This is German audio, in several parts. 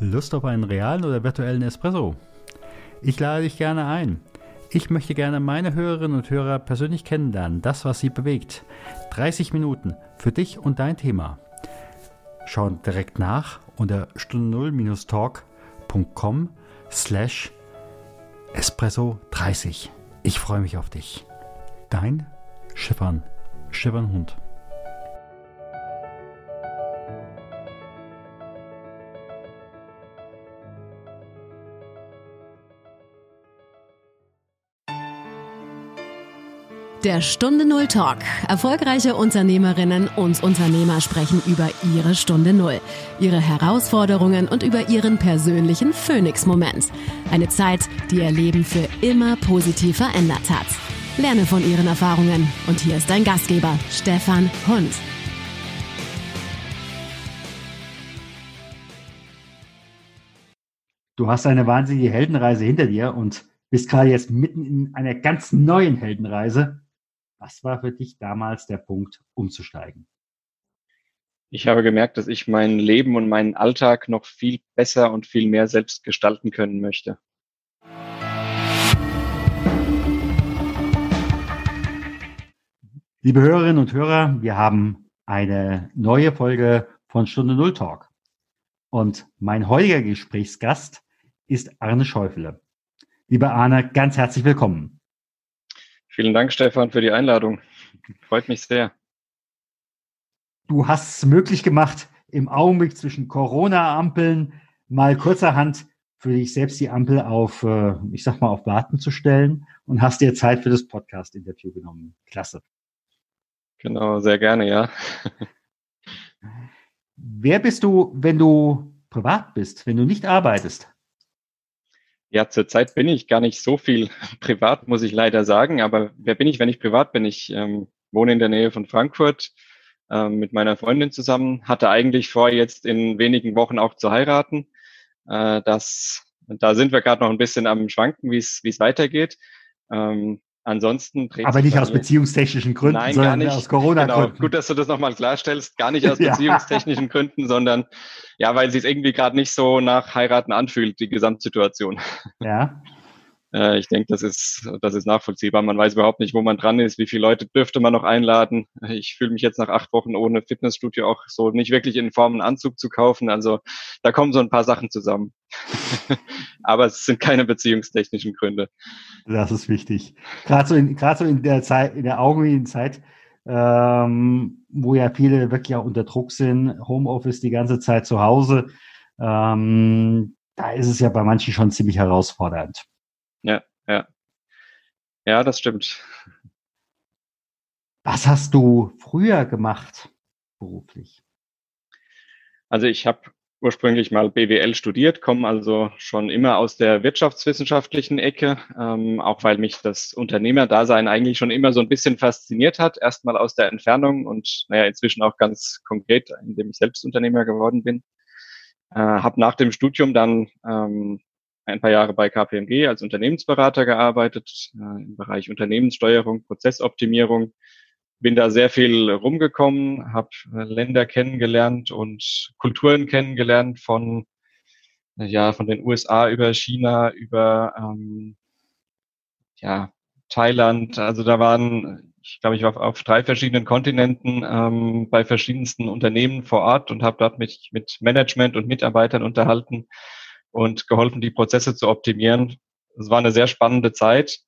Lust auf einen realen oder virtuellen Espresso? Ich lade dich gerne ein. Ich möchte gerne meine Hörerinnen und Hörer persönlich kennenlernen, das, was sie bewegt. 30 Minuten für dich und dein Thema. Schau direkt nach unter stunde0-talk.com slash espresso 30. Ich freue mich auf dich. Dein Schiffern, Schiffern Der Stunde Null Talk. Erfolgreiche Unternehmerinnen und Unternehmer sprechen über ihre Stunde Null, ihre Herausforderungen und über ihren persönlichen Phoenix-Moment. Eine Zeit, die ihr Leben für immer positiv verändert hat. Lerne von ihren Erfahrungen. Und hier ist dein Gastgeber, Stefan Hund. Du hast eine wahnsinnige Heldenreise hinter dir und bist gerade jetzt mitten in einer ganz neuen Heldenreise. Was war für dich damals der Punkt, umzusteigen? Ich habe gemerkt, dass ich mein Leben und meinen Alltag noch viel besser und viel mehr selbst gestalten können möchte. Liebe Hörerinnen und Hörer, wir haben eine neue Folge von Stunde Null Talk. Und mein heutiger Gesprächsgast ist Arne Schäufele. Lieber Arne, ganz herzlich willkommen. Vielen Dank, Stefan, für die Einladung. Freut mich sehr. Du hast es möglich gemacht, im Augenblick zwischen Corona-Ampeln mal kurzerhand für dich selbst die Ampel auf, äh, ich sag mal, auf Warten zu stellen und hast dir Zeit für das Podcast-Interview genommen. Klasse. Genau, sehr gerne, ja. Wer bist du, wenn du privat bist, wenn du nicht arbeitest? Ja, zurzeit bin ich gar nicht so viel privat, muss ich leider sagen. Aber wer bin ich, wenn ich privat bin? Ich ähm, wohne in der Nähe von Frankfurt ähm, mit meiner Freundin zusammen, hatte eigentlich vor, jetzt in wenigen Wochen auch zu heiraten. Äh, das, da sind wir gerade noch ein bisschen am Schwanken, wie es weitergeht. Ähm, Ansonsten Aber nicht aus beziehungstechnischen Gründen, Nein, sondern nicht. aus Corona-Gründen. Genau. Gut, dass du das nochmal klarstellst. Gar nicht aus beziehungstechnischen Gründen, sondern ja, weil sich irgendwie gerade nicht so nach Heiraten anfühlt, die Gesamtsituation. Ja. Äh, ich denke, das ist, das ist nachvollziehbar. Man weiß überhaupt nicht, wo man dran ist, wie viele Leute dürfte man noch einladen. Ich fühle mich jetzt nach acht Wochen ohne Fitnessstudio auch so nicht wirklich in Form einen Anzug zu kaufen. Also da kommen so ein paar Sachen zusammen. Aber es sind keine beziehungstechnischen Gründe. Das ist wichtig. Gerade so in, gerade so in der Zeit, in der augenblicklichen Zeit, ähm, wo ja viele wirklich auch unter Druck sind, Homeoffice die ganze Zeit zu Hause, ähm, da ist es ja bei manchen schon ziemlich herausfordernd. Ja, das stimmt. Was hast du früher gemacht beruflich? Also ich habe ursprünglich mal BWL studiert, komme also schon immer aus der wirtschaftswissenschaftlichen Ecke, ähm, auch weil mich das Unternehmerdasein eigentlich schon immer so ein bisschen fasziniert hat. Erstmal aus der Entfernung und naja, inzwischen auch ganz konkret, indem ich selbst Unternehmer geworden bin. Äh, habe nach dem Studium dann ähm, ein paar Jahre bei KPMG als Unternehmensberater gearbeitet, äh, im Bereich Unternehmenssteuerung, Prozessoptimierung. Bin da sehr viel rumgekommen, habe äh, Länder kennengelernt und Kulturen kennengelernt von ja von den USA über China über ähm, ja Thailand. Also da waren ich glaube, ich war auf, drei verschiedenen Kontinenten ähm, bei verschiedensten Unternehmen vor Ort und habe dort mich mit Management und Mitarbeitern unterhalten und geholfen, die Prozesse zu optimieren. Es war eine sehr spannende Zeit,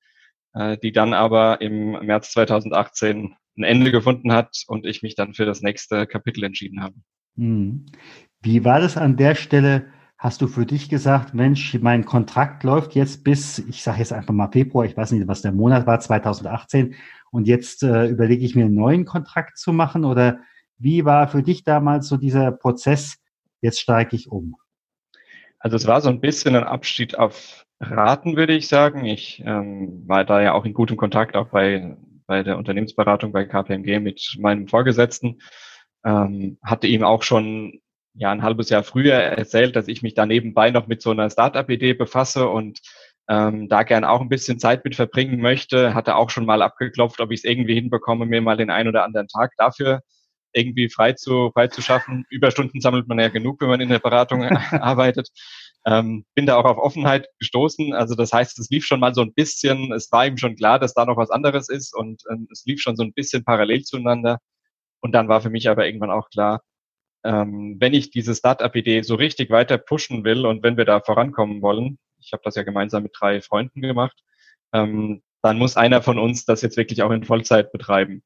äh, die dann aber im März 2018 ein Ende gefunden hat und ich mich dann für das nächste Kapitel entschieden habe. Hm. Wie war das an der Stelle? Hast du für dich gesagt, Mensch, mein Kontrakt läuft jetzt bis, ich sage jetzt einfach mal Februar, ich weiß nicht, was der Monat war, 2018, und jetzt äh, überlege ich mir einen neuen Kontrakt zu machen? Oder wie war für dich damals so dieser Prozess, jetzt steige ich um? Also es war so ein bisschen ein Abschied auf Raten, würde ich sagen. Ich ähm, war da ja auch in gutem Kontakt, auch bei, bei der Unternehmensberatung bei KPMG mit meinem Vorgesetzten. Ähm, hatte ihm auch schon ja ein halbes Jahr früher erzählt, dass ich mich da nebenbei noch mit so einer Startup-Idee befasse und ähm, da gern auch ein bisschen Zeit mit verbringen möchte. Hatte auch schon mal abgeklopft, ob ich es irgendwie hinbekomme, mir mal den einen oder anderen Tag dafür irgendwie frei zu, frei zu schaffen. Überstunden sammelt man ja genug, wenn man in der Beratung arbeitet. Ähm, bin da auch auf Offenheit gestoßen. Also das heißt, es lief schon mal so ein bisschen, es war ihm schon klar, dass da noch was anderes ist und ähm, es lief schon so ein bisschen parallel zueinander. Und dann war für mich aber irgendwann auch klar, ähm, wenn ich diese Startup-Idee so richtig weiter pushen will und wenn wir da vorankommen wollen, ich habe das ja gemeinsam mit drei Freunden gemacht, ähm, dann muss einer von uns das jetzt wirklich auch in Vollzeit betreiben.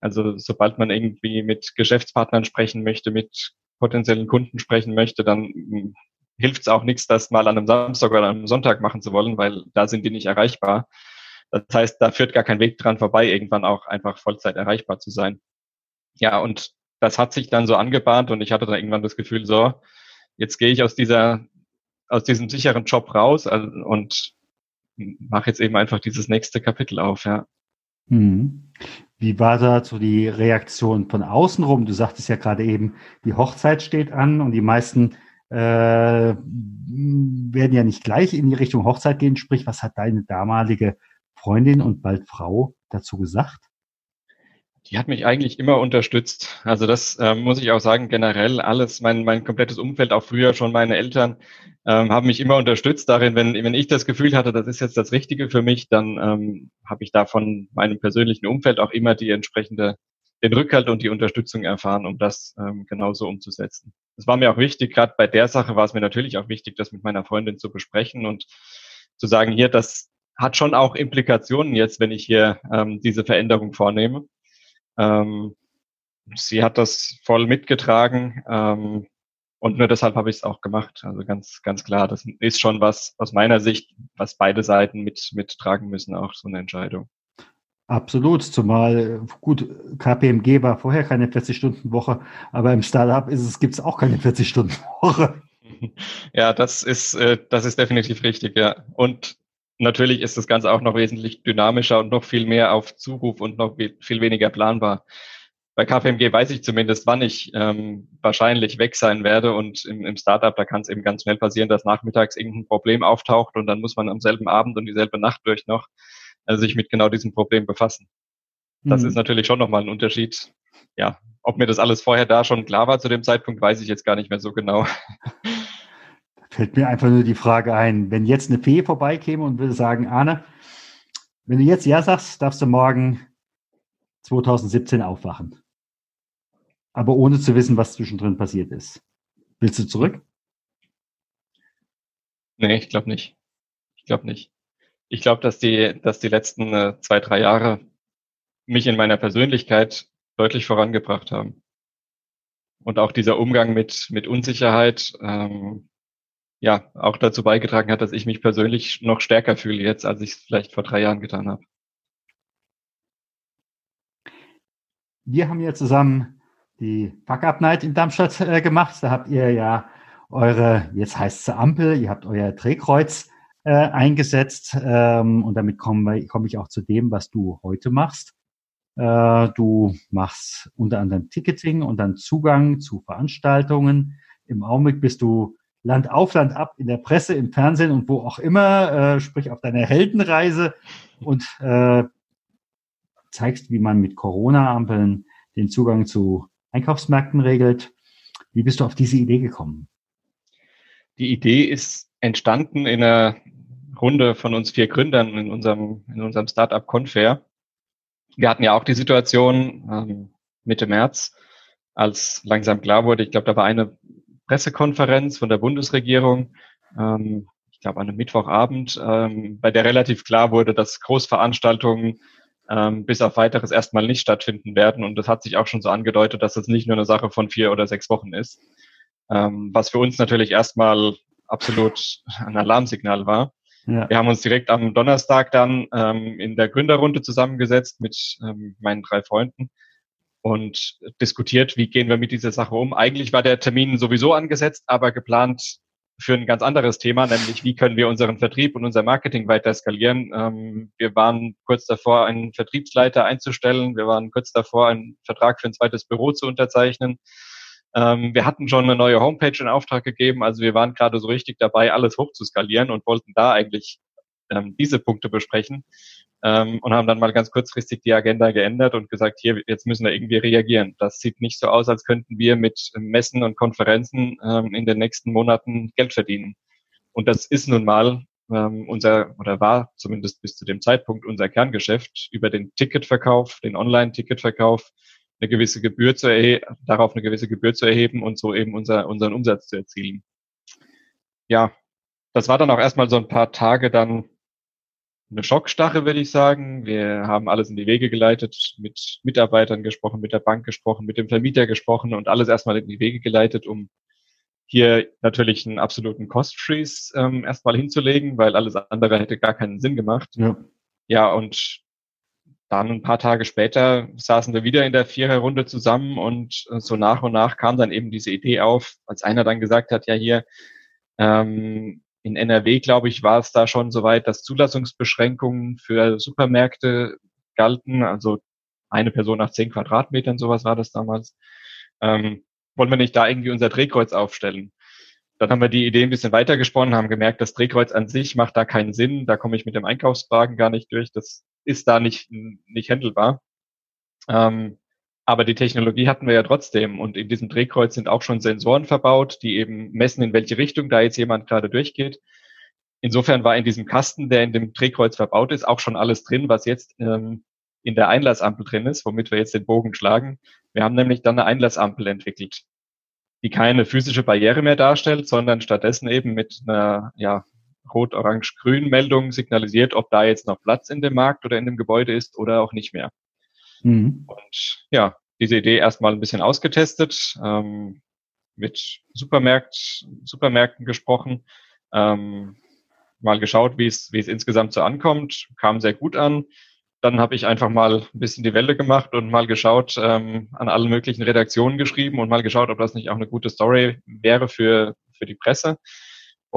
Also sobald man irgendwie mit Geschäftspartnern sprechen möchte, mit potenziellen Kunden sprechen möchte, dann hm, hilft es auch nichts, das mal an einem Samstag oder einem Sonntag machen zu wollen, weil da sind die nicht erreichbar. Das heißt, da führt gar kein Weg dran vorbei, irgendwann auch einfach Vollzeit erreichbar zu sein. Ja, und das hat sich dann so angebahnt und ich hatte dann irgendwann das Gefühl, so, jetzt gehe ich aus dieser, aus diesem sicheren Job raus also, und mache jetzt eben einfach dieses nächste Kapitel auf, ja. Hm. Wie war da so die Reaktion von außen rum? Du sagtest ja gerade eben, die Hochzeit steht an und die meisten äh, werden ja nicht gleich in die Richtung Hochzeit gehen. Sprich, was hat deine damalige Freundin und bald Frau dazu gesagt? Die hat mich eigentlich immer unterstützt. Also das ähm, muss ich auch sagen, generell alles, mein, mein komplettes Umfeld, auch früher schon meine Eltern, ähm, haben mich immer unterstützt darin, wenn, wenn ich das Gefühl hatte, das ist jetzt das Richtige für mich, dann ähm, habe ich da von meinem persönlichen Umfeld auch immer die entsprechende, den Rückhalt und die Unterstützung erfahren, um das ähm, genauso umzusetzen. Es war mir auch wichtig, gerade bei der Sache war es mir natürlich auch wichtig, das mit meiner Freundin zu besprechen und zu sagen, hier, das hat schon auch Implikationen jetzt, wenn ich hier ähm, diese Veränderung vornehme. Ähm, sie hat das voll mitgetragen ähm, und nur deshalb habe ich es auch gemacht. Also ganz, ganz klar, das ist schon was aus meiner Sicht, was beide Seiten mit mittragen müssen, auch so eine Entscheidung. Absolut, zumal gut, KPMG war vorher keine 40-Stunden-Woche, aber im Startup ist es, gibt es auch keine 40-Stunden-Woche. Ja, das ist, äh, das ist definitiv richtig, ja. Und natürlich ist das Ganze auch noch wesentlich dynamischer und noch viel mehr auf Zuruf und noch viel weniger planbar. Bei KPMG weiß ich zumindest, wann ich ähm, wahrscheinlich weg sein werde und im, im Startup, da kann es eben ganz schnell passieren, dass nachmittags irgendein Problem auftaucht und dann muss man am selben Abend und dieselbe Nacht durch noch äh, sich mit genau diesem Problem befassen. Das mhm. ist natürlich schon nochmal ein Unterschied. Ja, ob mir das alles vorher da schon klar war zu dem Zeitpunkt, weiß ich jetzt gar nicht mehr so genau. fällt mir einfach nur die Frage ein, wenn jetzt eine Fee vorbeikäme und würde sagen, Arne, wenn du jetzt Ja sagst, darfst du morgen 2017 aufwachen. Aber ohne zu wissen, was zwischendrin passiert ist. Willst du zurück? Nee, ich glaube nicht. Ich glaube nicht. Ich glaube, dass die, dass die letzten äh, zwei, drei Jahre mich in meiner Persönlichkeit deutlich vorangebracht haben. Und auch dieser Umgang mit, mit Unsicherheit, ähm, ja auch dazu beigetragen hat, dass ich mich persönlich noch stärker fühle jetzt, als ich es vielleicht vor drei Jahren getan habe. Wir haben ja zusammen die Fuck Up Night in Darmstadt äh, gemacht. Da habt ihr ja eure, jetzt heißt es Ampel, ihr habt euer Drehkreuz äh, eingesetzt ähm, und damit komme komm ich auch zu dem, was du heute machst. Äh, du machst unter anderem Ticketing und dann Zugang zu Veranstaltungen. Im Augenblick bist du Land auf, Land ab, in der Presse, im Fernsehen und wo auch immer, äh, sprich auf deiner Heldenreise und äh, zeigst, wie man mit Corona-Ampeln den Zugang zu Einkaufsmärkten regelt. Wie bist du auf diese Idee gekommen? Die Idee ist entstanden in einer Runde von uns vier Gründern in unserem, in unserem Startup Confair. Wir hatten ja auch die Situation ähm, Mitte März, als langsam klar wurde, ich glaube, da war eine Pressekonferenz von der Bundesregierung, ähm, ich glaube an einem Mittwochabend, ähm, bei der relativ klar wurde, dass Großveranstaltungen ähm, bis auf weiteres erstmal nicht stattfinden werden. Und das hat sich auch schon so angedeutet, dass das nicht nur eine Sache von vier oder sechs Wochen ist, ähm, was für uns natürlich erstmal absolut ein Alarmsignal war. Ja. Wir haben uns direkt am Donnerstag dann ähm, in der Gründerrunde zusammengesetzt mit ähm, meinen drei Freunden und diskutiert, wie gehen wir mit dieser Sache um. Eigentlich war der Termin sowieso angesetzt, aber geplant für ein ganz anderes Thema, nämlich wie können wir unseren Vertrieb und unser Marketing weiter skalieren. Ähm, wir waren kurz davor, einen Vertriebsleiter einzustellen. Wir waren kurz davor, einen Vertrag für ein zweites Büro zu unterzeichnen. Ähm, wir hatten schon eine neue Homepage in Auftrag gegeben. Also wir waren gerade so richtig dabei, alles hoch zu skalieren und wollten da eigentlich ähm, diese Punkte besprechen ähm, und haben dann mal ganz kurzfristig die Agenda geändert und gesagt, hier, jetzt müssen wir irgendwie reagieren. Das sieht nicht so aus, als könnten wir mit Messen und Konferenzen ähm, in den nächsten Monaten Geld verdienen. Und das ist nun mal ähm, unser, oder war zumindest bis zu dem Zeitpunkt unser Kerngeschäft, über den Ticketverkauf, den Online-Ticketverkauf, eine gewisse Gebühr zu darauf eine gewisse Gebühr zu erheben und so eben unser, unseren Umsatz zu erzielen. Ja, das war dann auch erstmal so ein paar Tage dann eine Schockstache, würde ich sagen. Wir haben alles in die Wege geleitet, mit Mitarbeitern gesprochen, mit der Bank gesprochen, mit dem Vermieter gesprochen und alles erstmal in die Wege geleitet, um hier natürlich einen absoluten Cost Freeze ähm, erstmal hinzulegen, weil alles andere hätte gar keinen Sinn gemacht. Ja. ja, und dann ein paar Tage später saßen wir wieder in der Viererrunde zusammen und äh, so nach und nach kam dann eben diese Idee auf, als einer dann gesagt hat, ja hier ähm, in NRW, glaube ich, war es da schon soweit, dass Zulassungsbeschränkungen für Supermärkte galten, also eine Person nach zehn Quadratmetern, sowas war das damals. Ähm, wollen wir nicht da irgendwie unser Drehkreuz aufstellen? Dann haben wir die Idee ein bisschen weitergesponnen, haben gemerkt, das Drehkreuz an sich macht da keinen Sinn. Da komme ich mit dem Einkaufswagen gar nicht durch. Das ist da nicht, nicht handelbar. Ähm, aber die Technologie hatten wir ja trotzdem. Und in diesem Drehkreuz sind auch schon Sensoren verbaut, die eben messen, in welche Richtung da jetzt jemand gerade durchgeht. Insofern war in diesem Kasten, der in dem Drehkreuz verbaut ist, auch schon alles drin, was jetzt ähm, in der Einlassampel drin ist, womit wir jetzt den Bogen schlagen. Wir haben nämlich dann eine Einlassampel entwickelt, die keine physische Barriere mehr darstellt, sondern stattdessen eben mit einer ja, rot-orange-grün Meldung signalisiert, ob da jetzt noch Platz in dem Markt oder in dem Gebäude ist oder auch nicht mehr. Mhm. Und ja, diese Idee erstmal ein bisschen ausgetestet, ähm, mit Supermärkt, Supermärkten gesprochen, ähm, mal geschaut, wie es, wie es insgesamt so ankommt, kam sehr gut an dann habe ich einfach mal ein bisschen die Welle gemacht und mal geschaut, ähm, an allen möglichen Redaktionen geschrieben und mal geschaut, ob das nicht auch eine gute Story wäre für, für die Presse.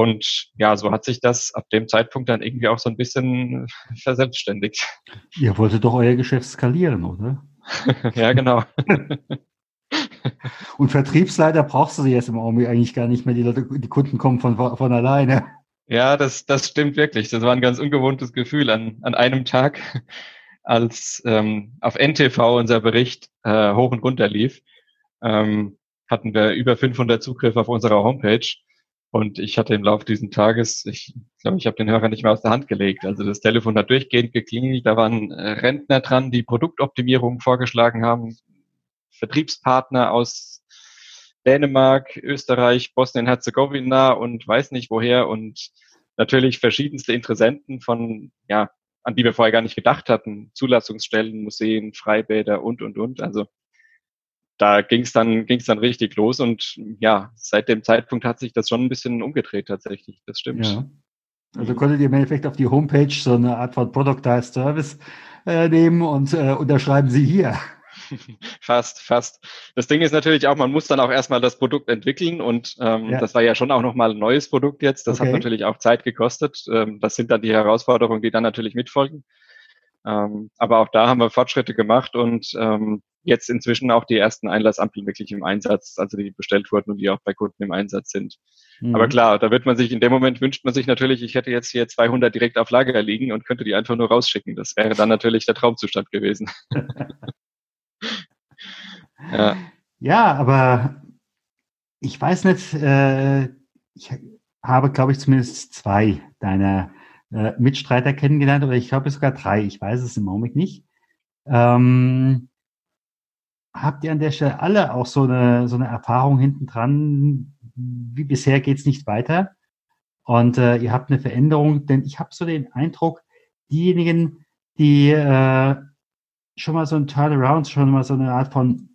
Und ja, so hat sich das ab dem Zeitpunkt dann irgendwie auch so ein bisschen verselbstständigt. Ihr wolltet doch euer Geschäft skalieren, oder? ja, genau. und Vertriebsleiter brauchst du jetzt im Augenblick eigentlich gar nicht mehr. Die, Leute, die Kunden kommen von, von alleine. Ja, das, das stimmt wirklich. Das war ein ganz ungewohntes Gefühl an, an einem Tag, als ähm, auf NTV unser Bericht äh, hoch und runter lief, ähm, hatten wir über 500 Zugriffe auf unserer Homepage. Und ich hatte im Laufe dieses Tages, ich glaube, ich habe den Hörer nicht mehr aus der Hand gelegt. Also das Telefon hat durchgehend geklingelt. Da waren äh, Rentner dran, die Produktoptimierung vorgeschlagen haben, Vertriebspartner aus Dänemark, Österreich, Bosnien-Herzegowina und weiß nicht woher und natürlich verschiedenste Interessenten von, ja, an die wir vorher gar nicht gedacht hatten, Zulassungsstellen, Museen, Freibäder und, und, und. Also da ging es dann, ging's dann richtig los und ja, seit dem Zeitpunkt hat sich das schon ein bisschen umgedreht tatsächlich. Das stimmt. Ja. Also konntet ihr im Endeffekt auf die Homepage so eine Art von Productized Service äh, nehmen und äh, unterschreiben Sie hier. fast, fast. Das Ding ist natürlich auch, man muss dann auch erstmal das Produkt entwickeln und ähm, ja. das war ja schon auch nochmal ein neues Produkt jetzt. Das okay. hat natürlich auch Zeit gekostet. Ähm, das sind dann die Herausforderungen, die dann natürlich mitfolgen. Ähm, aber auch da haben wir Fortschritte gemacht und ähm, jetzt inzwischen auch die ersten Einlassampeln wirklich im Einsatz, also die bestellt wurden und die auch bei Kunden im Einsatz sind. Mhm. Aber klar, da wird man sich, in dem Moment wünscht man sich natürlich, ich hätte jetzt hier 200 direkt auf Lager liegen und könnte die einfach nur rausschicken. Das wäre dann natürlich der Traumzustand gewesen. Ja. ja, aber ich weiß nicht, äh, ich habe, glaube ich, zumindest zwei deiner äh, Mitstreiter kennengelernt, oder ich glaube sogar drei, ich weiß es im Augenblick nicht. Ähm, habt ihr an der Stelle alle auch so eine, so eine Erfahrung hinten dran, wie bisher geht's nicht weiter? Und äh, ihr habt eine Veränderung, denn ich habe so den Eindruck, diejenigen, die äh, schon mal so ein Turnaround, schon mal so eine Art von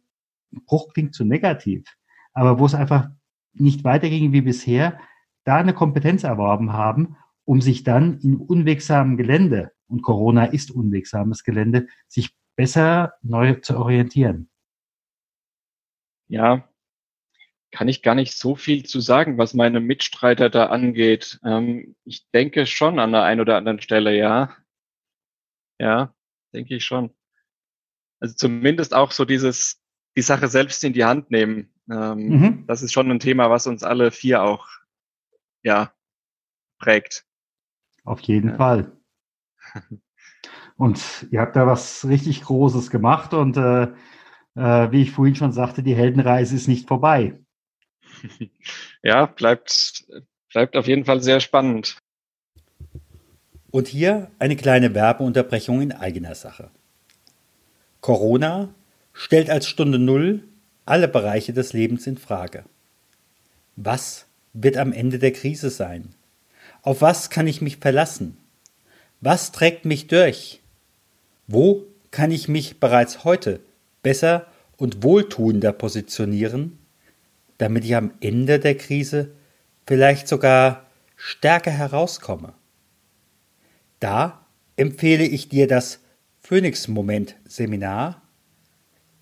Bruch klingt zu negativ, aber wo es einfach nicht weiterging wie bisher, da eine Kompetenz erworben haben, um sich dann in unwegsamem Gelände, und Corona ist unwegsames Gelände, sich besser neu zu orientieren. Ja, kann ich gar nicht so viel zu sagen, was meine Mitstreiter da angeht. Ähm, ich denke schon an der einen oder anderen Stelle, ja. Ja, denke ich schon. Also zumindest auch so dieses, die Sache selbst in die Hand nehmen. Ähm, mhm. Das ist schon ein Thema, was uns alle vier auch ja, prägt. Auf jeden ja. Fall. Und ihr habt da was richtig Großes gemacht und äh, äh, wie ich vorhin schon sagte, die Heldenreise ist nicht vorbei. Ja, bleibt, bleibt auf jeden Fall sehr spannend. Und hier eine kleine Werbeunterbrechung in eigener Sache. Corona stellt als Stunde Null alle Bereiche des Lebens in Frage. Was wird am Ende der Krise sein? Auf was kann ich mich verlassen? Was trägt mich durch? Wo kann ich mich bereits heute besser und wohltuender positionieren, damit ich am Ende der Krise vielleicht sogar stärker herauskomme? Da empfehle ich dir das Phoenix-Moment-Seminar,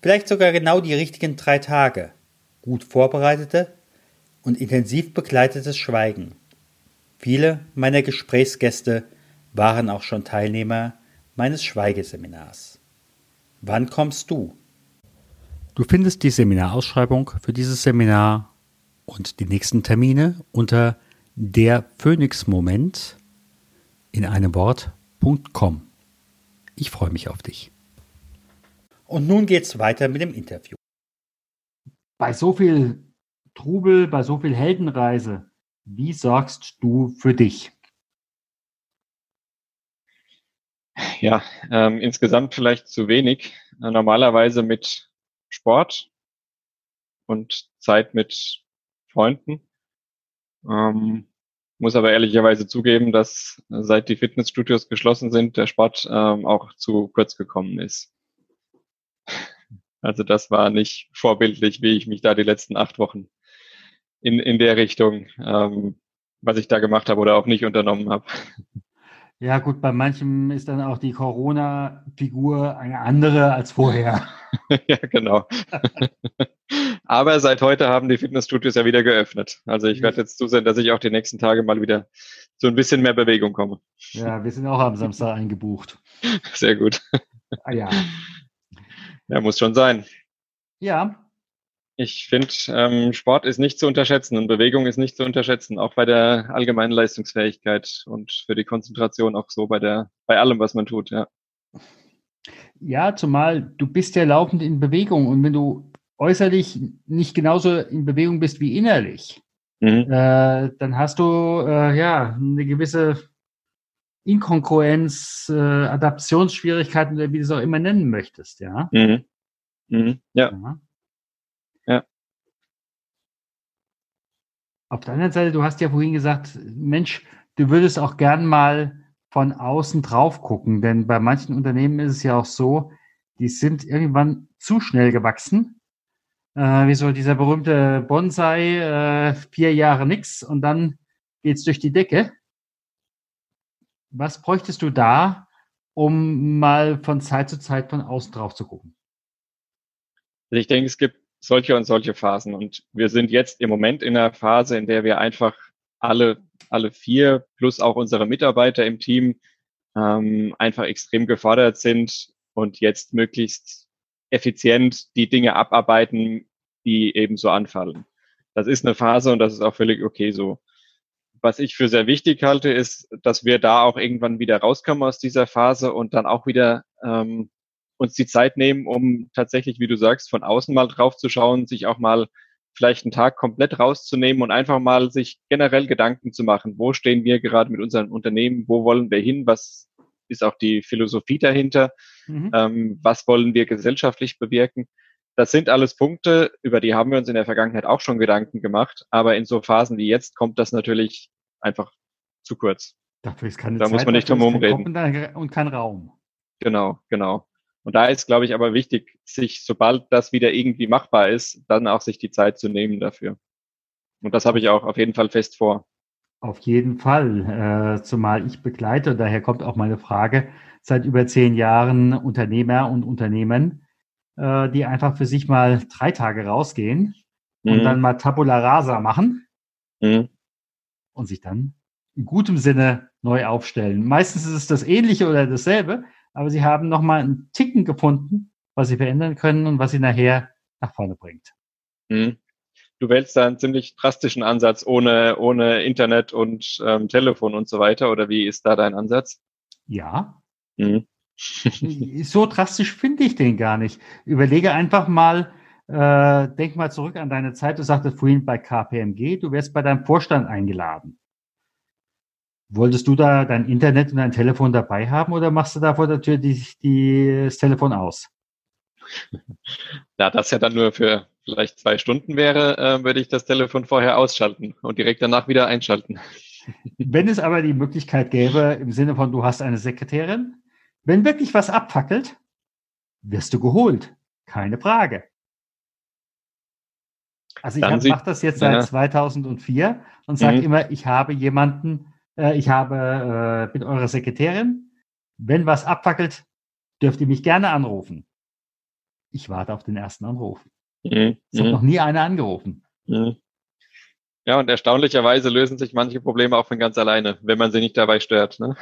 vielleicht sogar genau die richtigen drei Tage, gut vorbereitete und intensiv begleitetes Schweigen. Viele meiner Gesprächsgäste waren auch schon Teilnehmer meines Schweigeseminars. Wann kommst du? Du findest die Seminarausschreibung für dieses Seminar und die nächsten Termine unter der Phoenix Moment in einem Wort.com. Ich freue mich auf dich. Und nun geht's weiter mit dem Interview. Bei so viel Trubel, bei so viel Heldenreise, wie sorgst du für dich? Ja, ähm, insgesamt vielleicht zu wenig. Normalerweise mit Sport und Zeit mit Freunden. Ähm, muss aber ehrlicherweise zugeben, dass seit die Fitnessstudios geschlossen sind, der Sport ähm, auch zu kurz gekommen ist. Also das war nicht vorbildlich, wie ich mich da die letzten acht Wochen in, in der Richtung, ähm, was ich da gemacht habe oder auch nicht unternommen habe. Ja, gut, bei manchem ist dann auch die Corona-Figur eine andere als vorher. ja, genau. Aber seit heute haben die Fitnessstudios ja wieder geöffnet. Also ich werde jetzt zusehen, dass ich auch die nächsten Tage mal wieder zu ein bisschen mehr Bewegung komme. Ja, wir sind auch am Samstag eingebucht. Sehr gut. Ah, ja. Ja, muss schon sein. Ja, ich finde, ähm, Sport ist nicht zu unterschätzen und Bewegung ist nicht zu unterschätzen, auch bei der allgemeinen Leistungsfähigkeit und für die Konzentration auch so bei der, bei allem, was man tut, ja. Ja, zumal du bist ja laufend in Bewegung und wenn du äußerlich nicht genauso in Bewegung bist wie innerlich, mhm. äh, dann hast du äh, ja eine gewisse Inkongruenz, äh, Adaptionsschwierigkeiten oder wie du es auch immer nennen möchtest, ja. Mhm. Mhm. Ja. ja. Auf der anderen Seite, du hast ja vorhin gesagt, Mensch, du würdest auch gern mal von außen drauf gucken, denn bei manchen Unternehmen ist es ja auch so, die sind irgendwann zu schnell gewachsen. Äh, wie so dieser berühmte Bonsai, äh, vier Jahre nix und dann geht's durch die Decke. Was bräuchtest du da, um mal von Zeit zu Zeit von außen drauf zu gucken? Also ich denke, es gibt solche und solche Phasen. Und wir sind jetzt im Moment in einer Phase, in der wir einfach alle, alle vier plus auch unsere Mitarbeiter im Team ähm, einfach extrem gefordert sind und jetzt möglichst effizient die Dinge abarbeiten, die eben so anfallen. Das ist eine Phase und das ist auch völlig okay so. Was ich für sehr wichtig halte, ist, dass wir da auch irgendwann wieder rauskommen aus dieser Phase und dann auch wieder ähm, uns die Zeit nehmen, um tatsächlich, wie du sagst, von außen mal drauf zu schauen, sich auch mal vielleicht einen Tag komplett rauszunehmen und einfach mal sich generell Gedanken zu machen, wo stehen wir gerade mit unserem Unternehmen, wo wollen wir hin, was ist auch die Philosophie dahinter, mhm. ähm, was wollen wir gesellschaftlich bewirken. Das sind alles Punkte, über die haben wir uns in der Vergangenheit auch schon Gedanken gemacht, aber in so Phasen wie jetzt kommt das natürlich einfach zu kurz. Dafür ist keine da Zeit, muss man nicht drum reden. Und kein Raum. Genau, genau. Und da ist, glaube ich, aber wichtig, sich, sobald das wieder irgendwie machbar ist, dann auch sich die Zeit zu nehmen dafür. Und das habe ich auch auf jeden Fall fest vor. Auf jeden Fall, äh, zumal ich begleite, daher kommt auch meine Frage, seit über zehn Jahren Unternehmer und Unternehmen, äh, die einfach für sich mal drei Tage rausgehen mhm. und dann mal Tabula Rasa machen mhm. und sich dann in gutem Sinne neu aufstellen. Meistens ist es das Ähnliche oder dasselbe, aber sie haben nochmal einen Ticken gefunden, was sie verändern können und was sie nachher nach vorne bringt. Mhm. du wählst da einen ziemlich drastischen Ansatz ohne, ohne Internet und ähm, Telefon und so weiter. Oder wie ist da dein Ansatz? Ja. Mhm. so drastisch finde ich den gar nicht. Überlege einfach mal, äh, denk mal zurück an deine Zeit. Du sagtest vorhin bei KPMG, du wärst bei deinem Vorstand eingeladen. Wolltest du da dein Internet und dein Telefon dabei haben oder machst du da vor der Tür die, die, das Telefon aus? Da das ja dann nur für vielleicht zwei Stunden wäre, äh, würde ich das Telefon vorher ausschalten und direkt danach wieder einschalten. Wenn es aber die Möglichkeit gäbe, im Sinne von, du hast eine Sekretärin, wenn wirklich was abfackelt, wirst du geholt. Keine Frage. Also ich mache das jetzt seit ja. 2004 und sage mhm. immer, ich habe jemanden, äh, ich habe, äh, bin eure Sekretärin. Wenn was abfackelt, dürft ihr mich gerne anrufen. Ich warte auf den ersten Anruf. Mhm. Es hat mhm. noch nie einer angerufen. Mhm. Ja, und erstaunlicherweise lösen sich manche Probleme auch von ganz alleine, wenn man sie nicht dabei stört. Ne?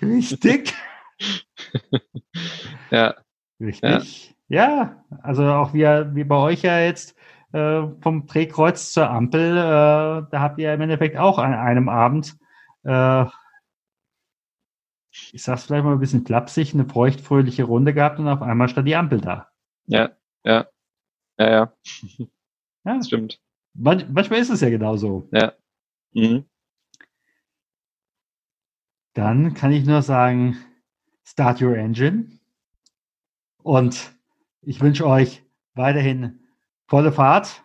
Richtig. ja. Richtig. Ja. ja. also auch wie, wie bei euch ja jetzt äh, vom Drehkreuz zur Ampel, äh, da habt ihr im Endeffekt auch an einem Abend, äh, ich sag's vielleicht mal ein bisschen flapsig, eine feuchtfröhliche Runde gehabt und auf einmal stand die Ampel da. Ja, ja. Ja, ja. ja. Das stimmt. Man, manchmal ist es ja genauso. Ja. Mhm. Dann kann ich nur sagen, start your engine. Und ich wünsche euch weiterhin volle Fahrt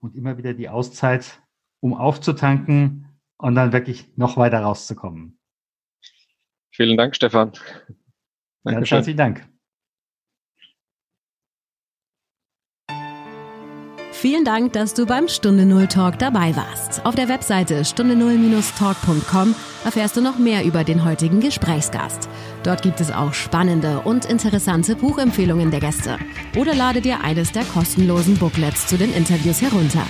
und immer wieder die Auszeit, um aufzutanken und dann wirklich noch weiter rauszukommen. Vielen Dank, Stefan. Ganz herzlichen Dank. Vielen Dank, dass du beim Stunde Null Talk dabei warst. Auf der Webseite stunde null-talk.com erfährst du noch mehr über den heutigen Gesprächsgast. Dort gibt es auch spannende und interessante Buchempfehlungen der Gäste. Oder lade dir eines der kostenlosen Booklets zu den Interviews herunter.